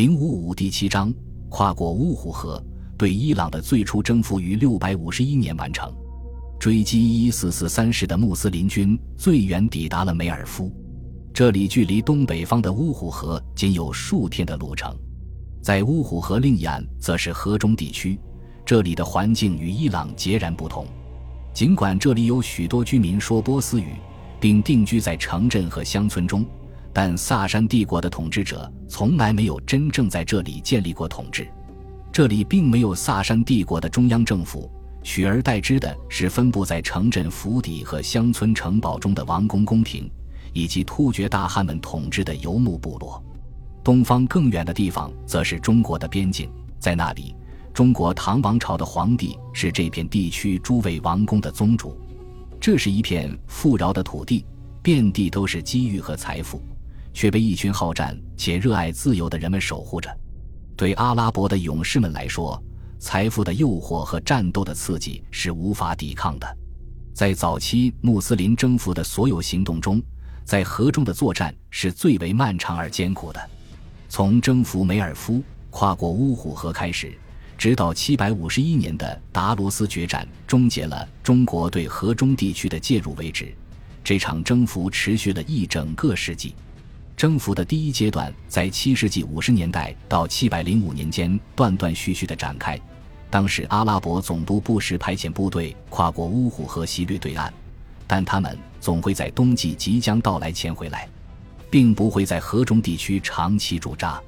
零五五第七章跨过乌虎河，对伊朗的最初征服于六百五十一年完成。追击一四四三师的穆斯林军最远抵达了梅尔夫，这里距离东北方的乌虎河仅有数天的路程。在乌虎河另一岸，则是河中地区，这里的环境与伊朗截然不同。尽管这里有许多居民说波斯语，并定居在城镇和乡村中，但萨珊帝国的统治者从来没有真正在这里建立过统治。这里并没有萨珊帝国的中央政府，取而代之的是分布在城镇府邸和乡村城堡中的王公宫廷，以及突厥大汗们统治的游牧部落。东方更远的地方，则是中国的边境，在那里，中国唐王朝的皇帝是这片地区诸位王公的宗主。这是一片富饶的土地，遍地都是机遇和财富，却被一群好战且热爱自由的人们守护着。对阿拉伯的勇士们来说，财富的诱惑和战斗的刺激是无法抵抗的。在早期穆斯林征服的所有行动中，在河中的作战是最为漫长而艰苦的。从征服梅尔夫、跨过乌虎河开始，直到七百五十一年的达罗斯决战终结了中国对河中地区的介入为止，这场征服持续了一整个世纪。征服的第一阶段在七世纪五十年代到七百零五年间断断续续地展开，当时阿拉伯总督不时派遣部队跨过乌虎河西掠对岸，但他们总会在冬季即将到来前回来。并不会在河中地区长期驻扎。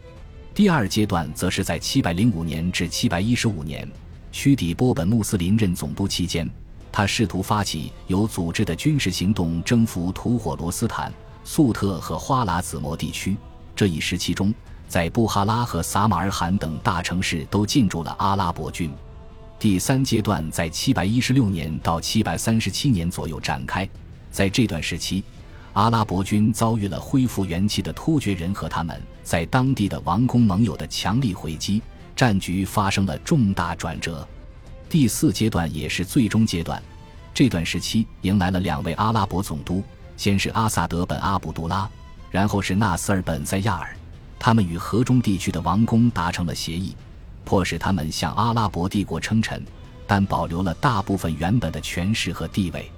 第二阶段则是在705年至715年，屈底波本穆斯林任总督期间，他试图发起有组织的军事行动，征服吐火罗斯坦、粟特和花剌子模地区。这一时期中，在布哈拉和撒马尔罕等大城市都进驻了阿拉伯军。第三阶段在716年到737年左右展开，在这段时期。阿拉伯军遭遇了恢复元气的突厥人和他们在当地的王公盟友的强力回击，战局发生了重大转折。第四阶段也是最终阶段，这段时期迎来了两位阿拉伯总督，先是阿萨德本阿卜杜拉，然后是纳斯尔本塞亚尔。他们与河中地区的王公达成了协议，迫使他们向阿拉伯帝国称臣，但保留了大部分原本的权势和地位。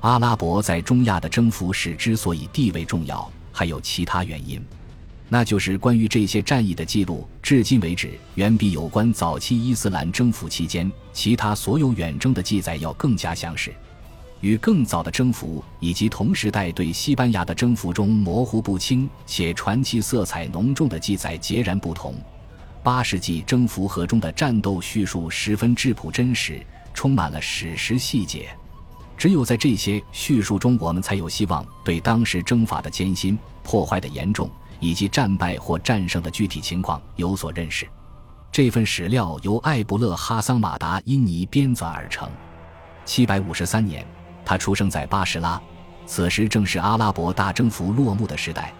阿拉伯在中亚的征服史之所以地位重要，还有其他原因，那就是关于这些战役的记录，至今为止远比有关早期伊斯兰征服期间其他所有远征的记载要更加详实。与更早的征服以及同时代对西班牙的征服中模糊不清且传奇色彩浓重的记载截然不同，八世纪征服河中的战斗叙述十分质朴真实，充满了史实细节。只有在这些叙述中，我们才有希望对当时征法的艰辛、破坏的严重以及战败或战胜的具体情况有所认识。这份史料由艾布勒哈桑马达因尼编纂而成。七百五十三年，他出生在巴士拉，此时正是阿拉伯大征服落幕的时代。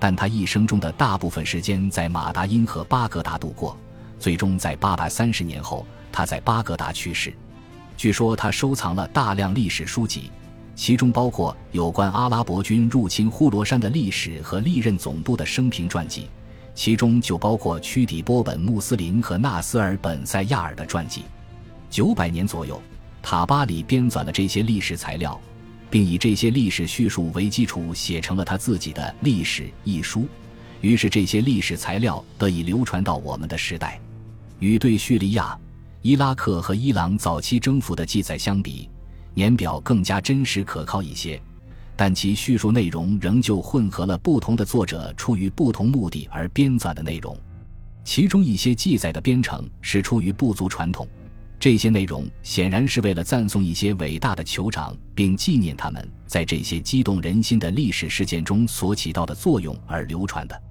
但他一生中的大部分时间在马达因和巴格达度过，最终在八百三十年后，他在巴格达去世。据说他收藏了大量历史书籍，其中包括有关阿拉伯军入侵呼罗珊的历史和历任总督的生平传记，其中就包括屈底波本穆斯林和纳斯尔本塞亚尔的传记。九百年左右，塔巴里编纂了这些历史材料，并以这些历史叙述为基础写成了他自己的《历史》一书。于是这些历史材料得以流传到我们的时代。与对叙利亚。伊拉克和伊朗早期征服的记载相比，年表更加真实可靠一些，但其叙述内容仍旧混合了不同的作者出于不同目的而编纂的内容。其中一些记载的编程是出于部族传统，这些内容显然是为了赞颂一些伟大的酋长，并纪念他们在这些激动人心的历史事件中所起到的作用而流传的。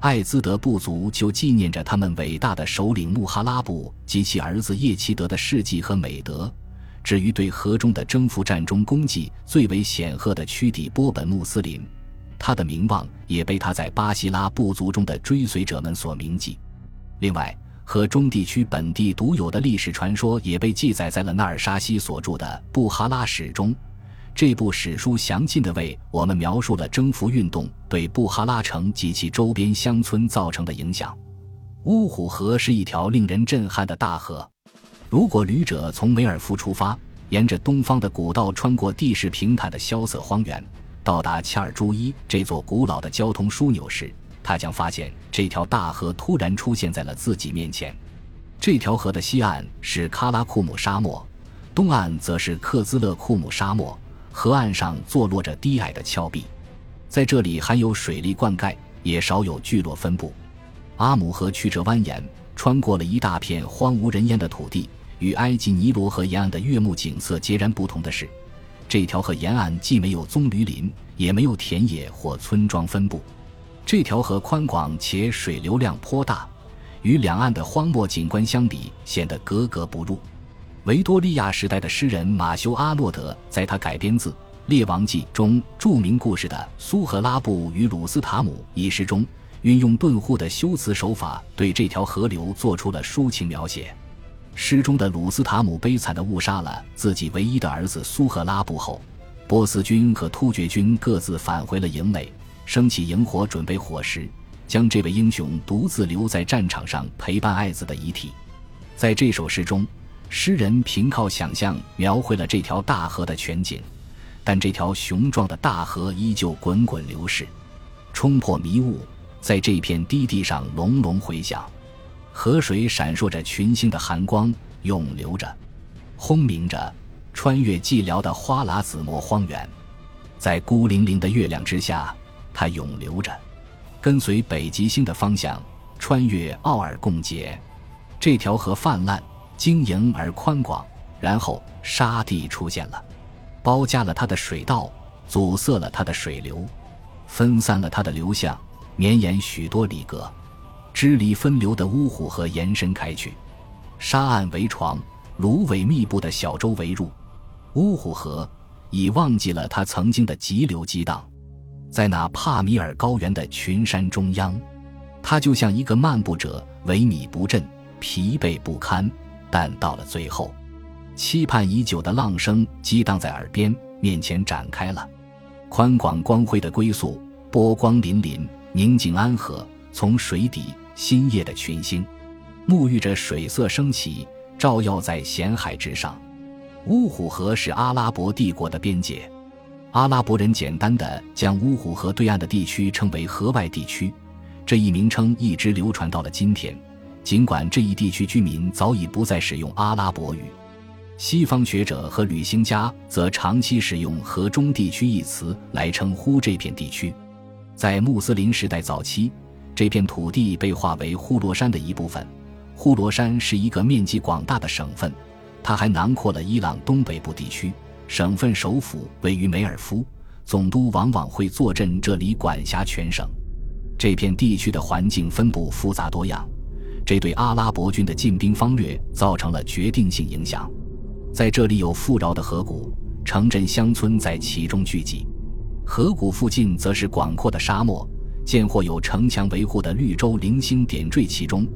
艾兹德部族就纪念着他们伟大的首领穆哈拉布及其儿子叶齐德的事迹和美德。至于对河中的征服战中功绩最为显赫的屈底波本穆斯林，他的名望也被他在巴西拉部族中的追随者们所铭记。另外，和中地区本地独有的历史传说也被记载在了纳尔沙西所著的《布哈拉史》中。这部史书详尽地为我们描述了征服运动对布哈拉城及其周边乡村造成的影响。乌虎河是一条令人震撼的大河。如果旅者从梅尔夫出发，沿着东方的古道穿过地势平坦的萧瑟荒原，到达恰尔朱伊这座古老的交通枢纽时，他将发现这条大河突然出现在了自己面前。这条河的西岸是喀拉库姆沙漠，东岸则是克孜勒库姆沙漠。河岸上坐落着低矮的峭壁，在这里含有水利灌溉，也少有聚落分布。阿姆河曲折蜿蜒，穿过了一大片荒无人烟的土地。与埃及尼罗河沿岸的悦目景色截然不同的是，这条河沿岸既没有棕榈林，也没有田野或村庄分布。这条河宽广且水流量颇大，与两岸的荒漠景观相比，显得格格不入。维多利亚时代的诗人马修·阿诺德在他改编自《列王记》中著名故事的苏荷拉布与鲁斯塔姆一诗中。运用顿悟的修辞手法，对这条河流做出了抒情描写。诗中的鲁斯塔姆悲惨地误杀了自己唯一的儿子苏赫拉布后，波斯军和突厥军各自返回了营垒，升起营火准备伙食，将这位英雄独自留在战场上陪伴爱子的遗体。在这首诗中，诗人凭靠想象描绘了这条大河的全景，但这条雄壮的大河依旧滚滚流逝，冲破迷雾。在这片低地上隆隆回响，河水闪烁着群星的寒光，涌流着，轰鸣着，穿越寂寥的花剌子模荒原，在孤零零的月亮之下，它涌流着，跟随北极星的方向，穿越奥尔贡节。这条河泛滥、晶莹而宽广，然后沙地出现了，包夹了它的水道，阻塞了它的水流，分散了它的流向。绵延许多里格，支离分流的乌虎河延伸开去，沙岸为床，芦苇密布的小舟围入。乌虎河已忘记了它曾经的急流激荡，在那帕米尔高原的群山中央，它就像一个漫步者，萎靡不振，疲惫不堪。但到了最后，期盼已久的浪声激荡在耳边，面前展开了，宽广光辉的归宿，波光粼粼。宁静安和，从水底新叶的群星，沐浴着水色升起，照耀在咸海之上。乌虎河是阿拉伯帝国的边界，阿拉伯人简单的将乌虎河对岸的地区称为河外地区，这一名称一直流传到了今天。尽管这一地区居民早已不再使用阿拉伯语，西方学者和旅行家则长期使用“河中地区”一词来称呼这片地区。在穆斯林时代早期，这片土地被划为呼罗珊的一部分。呼罗珊是一个面积广大的省份，它还囊括了伊朗东北部地区。省份首府位于梅尔夫，总督往往会坐镇这里，管辖全省。这片地区的环境分布复杂多样，这对阿拉伯军的进兵方略造成了决定性影响。在这里有富饶的河谷，城镇乡村在其中聚集。河谷附近则是广阔的沙漠，见或有城墙维护的绿洲零星点缀其中。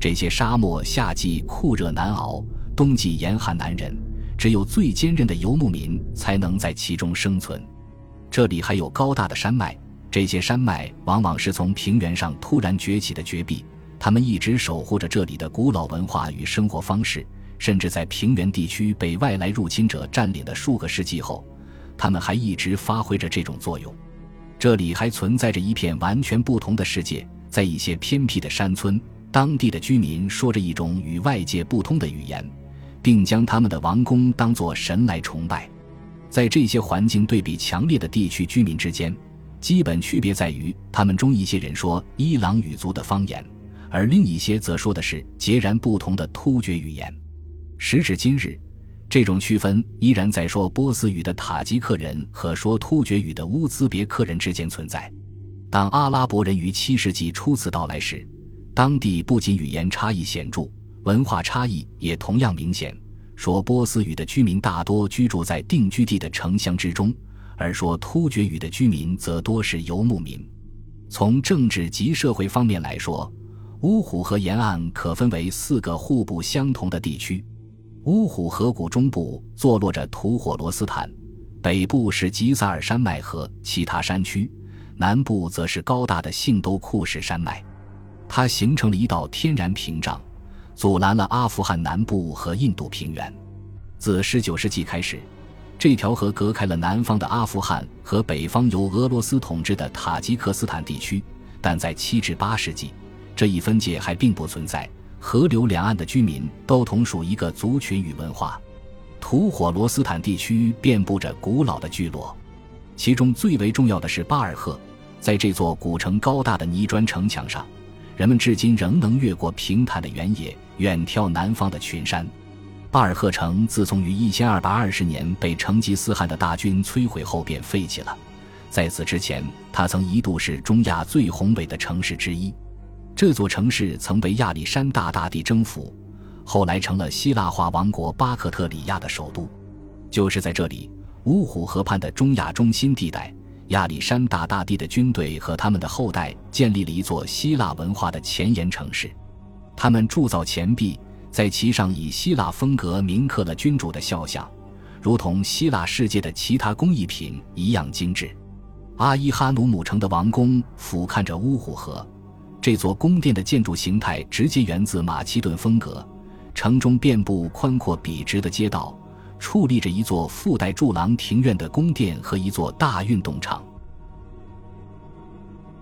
这些沙漠夏季酷热难熬，冬季严寒难忍，只有最坚韧的游牧民才能在其中生存。这里还有高大的山脉，这些山脉往往是从平原上突然崛起的绝壁，它们一直守护着这里的古老文化与生活方式，甚至在平原地区被外来入侵者占领的数个世纪后。他们还一直发挥着这种作用。这里还存在着一片完全不同的世界，在一些偏僻的山村，当地的居民说着一种与外界不通的语言，并将他们的王公当作神来崇拜。在这些环境对比强烈的地区居民之间，基本区别在于，他们中一些人说伊朗语族的方言，而另一些则说的是截然不同的突厥语言。时至今日。这种区分依然在说波斯语的塔吉克人和说突厥语的乌兹别克人之间存在。当阿拉伯人于七世纪初次到来时，当地不仅语言差异显著，文化差异也同样明显。说波斯语的居民大多居住在定居地的城乡之中，而说突厥语的居民则多是游牧民。从政治及社会方面来说，乌虎河沿岸可分为四个互不相同的地区。乌虎河谷中部坐落着吐火罗斯坦，北部是吉萨尔山脉和其他山区，南部则是高大的信都库什山脉。它形成了一道天然屏障，阻拦了阿富汗南部和印度平原。自19世纪开始，这条河隔开了南方的阿富汗和北方由俄罗斯统治的塔吉克斯坦地区。但在7至8世纪，这一分界还并不存在。河流两岸的居民都同属一个族群与文化。吐火罗斯坦地区遍布着古老的聚落，其中最为重要的是巴尔赫。在这座古城高大的泥砖城墙上，人们至今仍能越过平坦的原野，远眺南方的群山。巴尔赫城自从于1220年被成吉思汗的大军摧毁后便废弃了。在此之前，它曾一度是中亚最宏伟的城市之一。这座城市曾被亚历山大大帝征服，后来成了希腊化王国巴克特里亚的首都。就是在这里，乌虎河畔的中亚中心地带，亚历山大大帝的军队和他们的后代建立了一座希腊文化的前沿城市。他们铸造钱币，在其上以希腊风格铭刻了君主的肖像，如同希腊世界的其他工艺品一样精致。阿伊哈努姆城的王宫俯瞰着乌虎河。这座宫殿的建筑形态直接源自马其顿风格，城中遍布宽阔笔直的街道，矗立着一座附带柱廊庭院的宫殿和一座大运动场。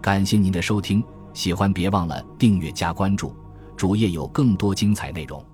感谢您的收听，喜欢别忘了订阅加关注，主页有更多精彩内容。